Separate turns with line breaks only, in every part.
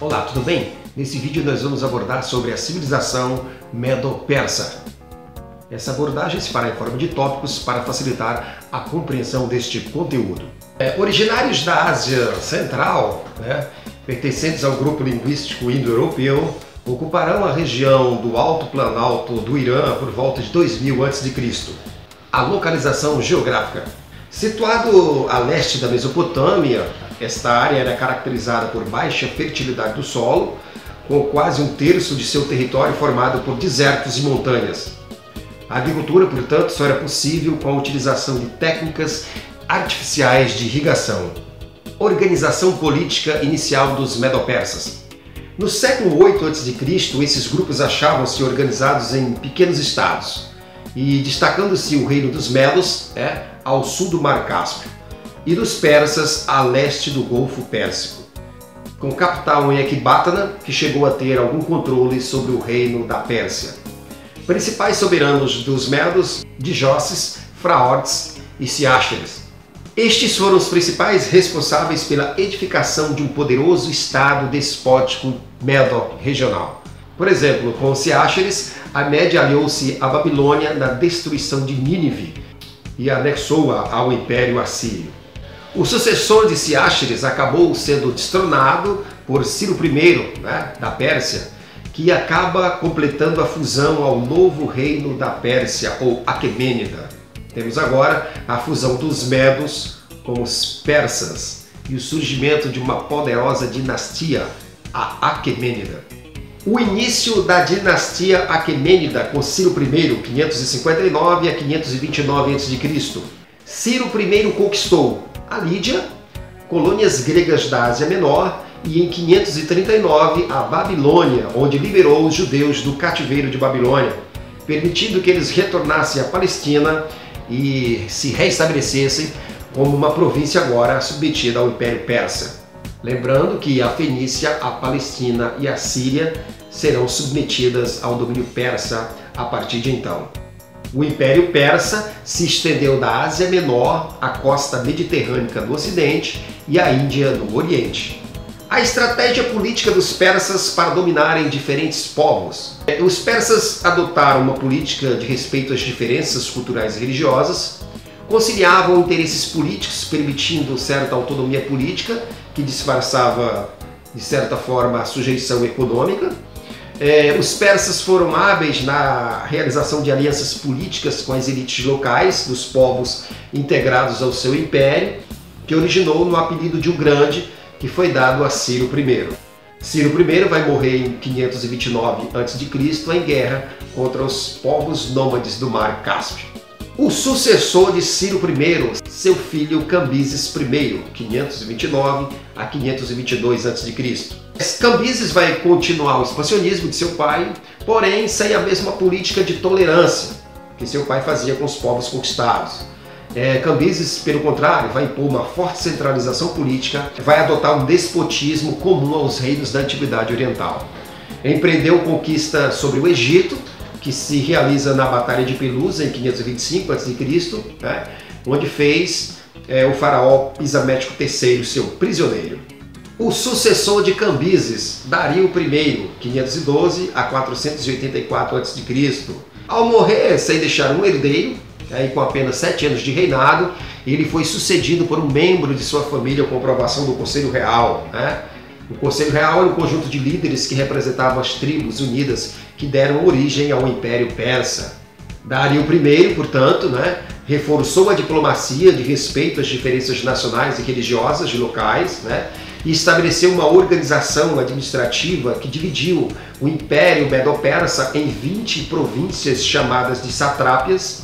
Olá, tudo bem? Nesse vídeo nós vamos abordar sobre a civilização Medo-Persa. Essa abordagem se fará em forma de tópicos para facilitar a compreensão deste conteúdo. É, originários da Ásia Central, né, pertencentes ao grupo linguístico indo-europeu, ocuparão a região do Alto Planalto do Irã por volta de 2000 a.C. A localização geográfica. Situado a leste da Mesopotâmia, esta área era caracterizada por baixa fertilidade do solo, com quase um terço de seu território formado por desertos e montanhas. A agricultura, portanto, só era possível com a utilização de técnicas artificiais de irrigação. Organização política inicial dos Medo-Persas. No século 8 a.C., esses grupos achavam-se organizados em pequenos estados, e destacando-se o reino dos Medos é, ao sul do Mar Cáspio e dos persas a leste do Golfo Pérsico, com capital em Ecbatana, que chegou a ter algum controle sobre o reino da Pérsia. Principais soberanos dos Medos, Dijosses, Fraortes e Siácheres. Estes foram os principais responsáveis pela edificação de um poderoso estado despótico medo-regional. Por exemplo, com Siácheres, a Média aliou-se à Babilônia na destruição de Nínive e anexou-a ao Império Assírio. O sucessor de Siácheres acabou sendo destronado por Ciro I, né, da Pérsia, que acaba completando a fusão ao novo reino da Pérsia, ou Aquemênida. Temos agora a fusão dos Medos com os persas e o surgimento de uma poderosa dinastia, a Aquemênida. O início da dinastia Aquemênida com Ciro I, 559 a 529 a.C. Ciro I conquistou a Lídia, colônias gregas da Ásia Menor e em 539 a Babilônia, onde liberou os judeus do cativeiro de Babilônia, permitindo que eles retornassem à Palestina e se reestabelecessem como uma província agora submetida ao Império Persa. Lembrando que a Fenícia, a Palestina e a Síria serão submetidas ao domínio persa a partir de então. O Império Persa se estendeu da Ásia Menor à costa mediterrânea do Ocidente e à Índia no Oriente. A estratégia política dos persas para dominarem diferentes povos. Os persas adotaram uma política de respeito às diferenças culturais e religiosas, conciliavam interesses políticos permitindo certa autonomia política que disfarçava de certa forma a sujeição econômica, é, os persas foram hábeis na realização de alianças políticas com as elites locais dos povos integrados ao seu império, que originou no apelido de o Grande, que foi dado a Ciro I. Ciro I vai morrer em 529 a.C. em guerra contra os povos nômades do Mar Cáspio. O sucessor de Ciro I, seu filho Cambises I, 529 a 522 a.C. Cambises vai continuar o expansionismo de seu pai, porém sem a mesma política de tolerância que seu pai fazia com os povos conquistados. É, Cambises, pelo contrário, vai impor uma forte centralização política, vai adotar um despotismo comum aos reinos da Antiguidade Oriental. Empreendeu conquista sobre o Egito, que se realiza na Batalha de Pelusa em 525 a.C., né, onde fez é, o faraó Pisamético III seu prisioneiro. O sucessor de Cambises, Dario I, 512 a 484 a.C. Ao morrer sem deixar um herdeiro, aí com apenas sete anos de reinado, ele foi sucedido por um membro de sua família com aprovação do Conselho Real. Né? O Conselho Real era um conjunto de líderes que representavam as tribos unidas que deram origem ao Império Persa. Dario I, portanto, né, reforçou a diplomacia de respeito às diferenças nacionais e religiosas de locais, né, e estabeleceu uma organização administrativa que dividiu o Império Medo-Persa em 20 províncias chamadas de satrápias.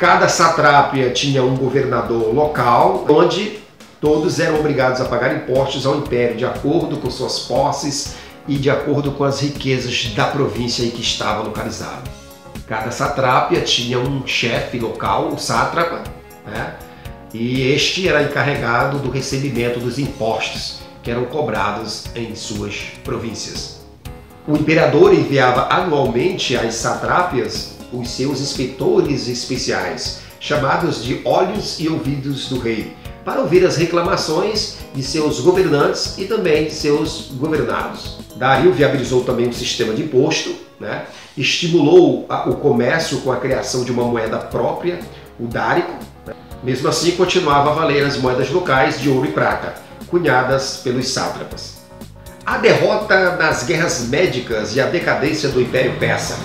Cada satrápia tinha um governador local, onde todos eram obrigados a pagar impostos ao Império de acordo com suas posses e de acordo com as riquezas da província em que estava localizado. Cada satrápia tinha um chefe local, o sátrapa, né? e este era encarregado do recebimento dos impostos que eram cobrados em suas províncias. O imperador enviava anualmente às satrápias os seus inspetores especiais, chamados de olhos e ouvidos do rei, para ouvir as reclamações de seus governantes e também seus governados. Dario viabilizou também um sistema de imposto, né? estimulou o comércio com a criação de uma moeda própria, o dárico. Mesmo assim, continuava a valer as moedas locais de ouro e prata, cunhadas pelos sátrapas. A derrota nas guerras médicas e a decadência do Império Persa.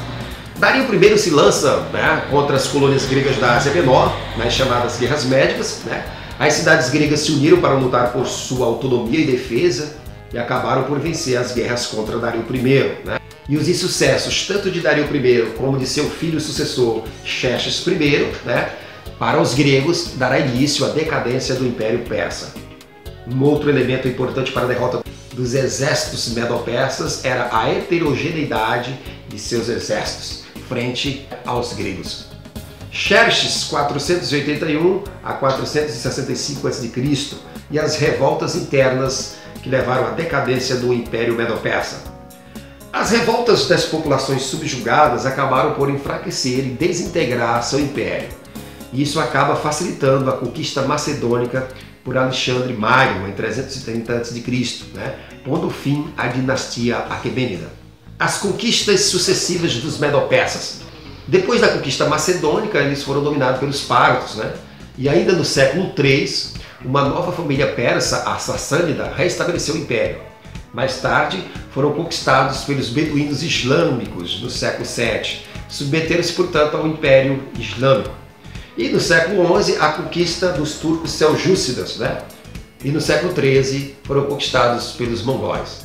Dario I se lança né, contra as colônias gregas da Ásia Menor, nas chamadas guerras médicas. Né? As cidades gregas se uniram para lutar por sua autonomia e defesa e acabaram por vencer as guerras contra Dario I. Né? E os insucessos, tanto de Dario I como de seu filho sucessor Xerxes I, né, para os gregos, dará início à decadência do Império Persa. Um outro elemento importante para a derrota dos exércitos medo-persas era a heterogeneidade de seus exércitos frente aos gregos. Xerxes 481 a 465 a.C. e as revoltas internas que levaram à decadência do Império Medo-Persa. As revoltas das populações subjugadas acabaram por enfraquecer e desintegrar seu império. E isso acaba facilitando a conquista macedônica por Alexandre Magno em 330 a.C., né, pondo fim à dinastia Aquemênida. As conquistas sucessivas dos Medo-Persas. Depois da conquista macedônica, eles foram dominados pelos partos, né? E ainda no século III, uma nova família persa, a Sassânida, restabeleceu o império. Mais tarde, foram conquistados pelos beduínos islâmicos no século VII, submeteram-se, portanto, ao Império Islâmico. E no século XI, a conquista dos turcos seljúcidas, né? E no século XIII, foram conquistados pelos mongóis.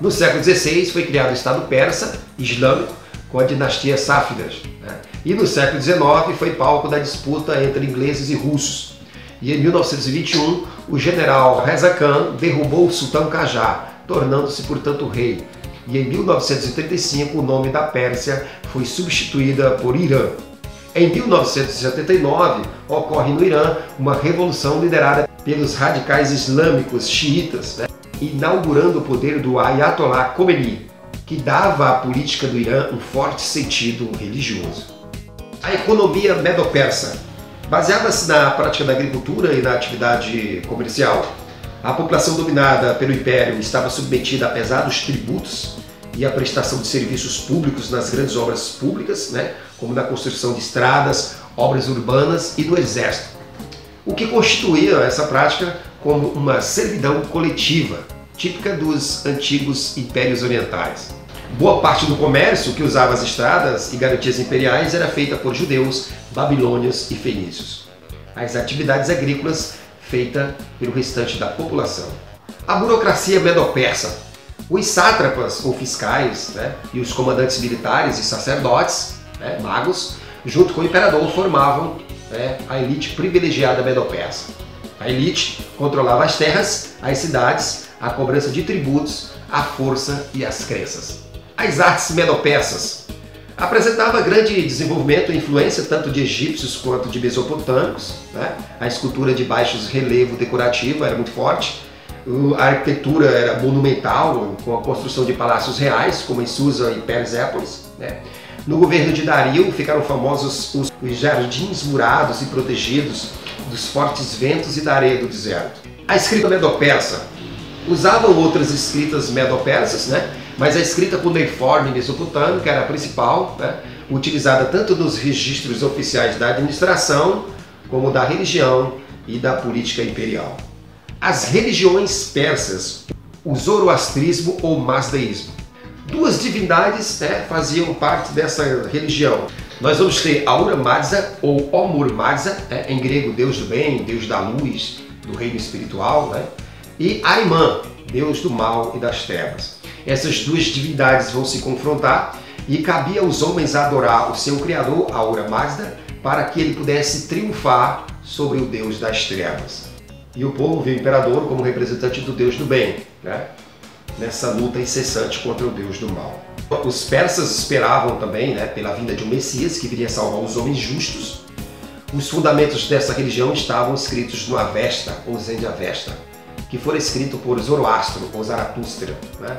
No século XVI, foi criado o Estado persa islâmico com a dinastia Sáfidas. Né? E no século XIX, foi palco da disputa entre ingleses e russos. E em 1921, o general Reza Khan derrubou o sultão Qajar, tornando-se, portanto, rei. E em 1935 o nome da Pérsia foi substituída por Irã. Em 1979 ocorre no Irã uma revolução liderada pelos radicais islâmicos xiitas, né? Inaugurando o poder do Ayatollah Khomeini, que dava à política do Irã um forte sentido religioso. A economia medo-persa, baseada-se na prática da agricultura e na atividade comercial, a população dominada pelo Império estava submetida a pesados tributos e a prestação de serviços públicos nas grandes obras públicas, né, como na construção de estradas, obras urbanas e do exército, o que constituía essa prática como uma servidão coletiva, típica dos antigos impérios orientais. Boa parte do comércio que usava as estradas e garantias imperiais era feita por judeus, babilônios e fenícios. As atividades agrícolas feita pelo restante da população. A burocracia medo-persa. Os sátrapas ou fiscais né, e os comandantes militares e sacerdotes, né, magos, junto com o imperador, formavam né, a elite privilegiada medo-persa. A elite controlava as terras, as cidades, a cobrança de tributos, a força e as crenças. As artes medo-persas apresentava grande desenvolvimento e influência tanto de egípcios quanto de mesopotâmicos. Né? A escultura de baixo relevo decorativo era muito forte. A arquitetura era monumental, com a construção de palácios reais, como em Susa e Persépolis. Né? No governo de Dario ficaram famosos os, jardins murados e protegidos dos fortes ventos e da areia do deserto. A escrita medo-persa usavam outras escritas medo-persas, né? mas a escrita cuneiforme mesopotâmica era a principal, né? utilizada tanto nos registros oficiais da administração, como da religião e da política imperial. As religiões persas, o zoroastrismo ou mazdaísmo. Duas divindades né, faziam parte dessa religião. Nós vamos ter Aura Mazda ou Omur né, em grego Deus do bem, Deus da luz, do reino espiritual, né, e Aimã, Deus do mal e das trevas. Essas duas divindades vão se confrontar e cabia aos homens adorar o seu criador, Aura Mazda, para que ele pudesse triunfar sobre o Deus das trevas. E o povo viu o imperador como representante do Deus do bem, né? Nessa luta incessante contra o Deus do mal. Os persas esperavam também né, pela vinda de um Messias que viria salvar os homens justos. Os fundamentos dessa religião estavam escritos no Avesta, ou Zend Avesta, que foi escrito por Zoroastro ou Zaratustra. Né?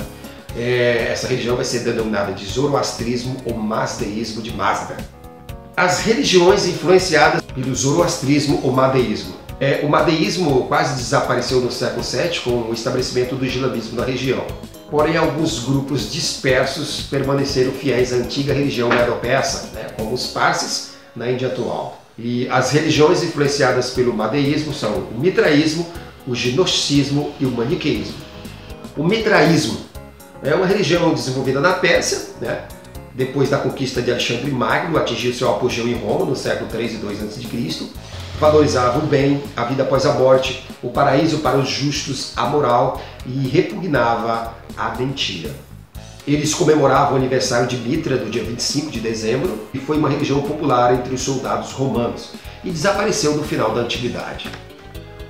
É, essa religião vai ser denominada de Zoroastrismo ou Mazdeísmo de Mazda. As religiões influenciadas pelo Zoroastrismo ou Madeísmo. É, o Madeísmo quase desapareceu no século VII com o estabelecimento do islamismo na região. Porém, alguns grupos dispersos permaneceram fiéis à antiga religião medo-persa, né, como os parsis na Índia atual. E as religiões influenciadas pelo madeísmo são o mitraísmo, o gnosticismo e o maniqueísmo. O mitraísmo é uma religião desenvolvida na Pérsia, né? depois da conquista de Alexandre Magno, atingiu seu apogeu em Roma no século 3 e 2 a.C., valorizava o bem, a vida após a morte, o paraíso para os justos, a moral e repugnava a mentira. Eles comemoravam o aniversário de Mitra do dia 25 de dezembro e foi uma religião popular entre os soldados romanos e desapareceu no final da antiguidade.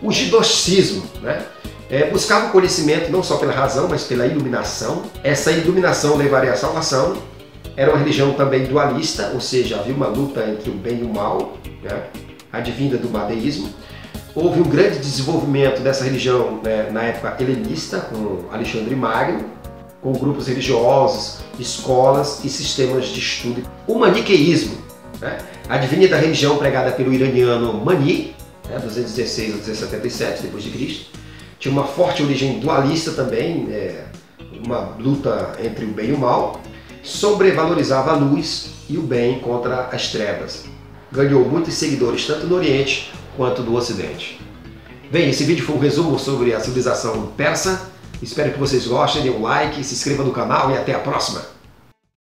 O gidocismo né, é, buscava o conhecimento não só pela razão, mas pela iluminação. Essa iluminação levaria à salvação. Era uma religião também dualista, ou seja, havia uma luta entre o bem e o mal, né, advinda do madeísmo. Houve um grande desenvolvimento dessa religião né, na época helenista, com Alexandre Magno, com grupos religiosos, escolas e sistemas de estudo. O maniqueísmo, né? advinha da religião pregada pelo iraniano Mani, né, 216 a 277 depois de Cristo, tinha uma forte origem dualista também, é, uma luta entre o bem e o mal, sobrevalorizava a luz e o bem contra as trevas. Ganhou muitos seguidores tanto no Oriente quanto no Ocidente. Bem, esse vídeo foi um resumo sobre a civilização persa Espero que vocês gostem, dê um like, se inscreva no canal e até a próxima!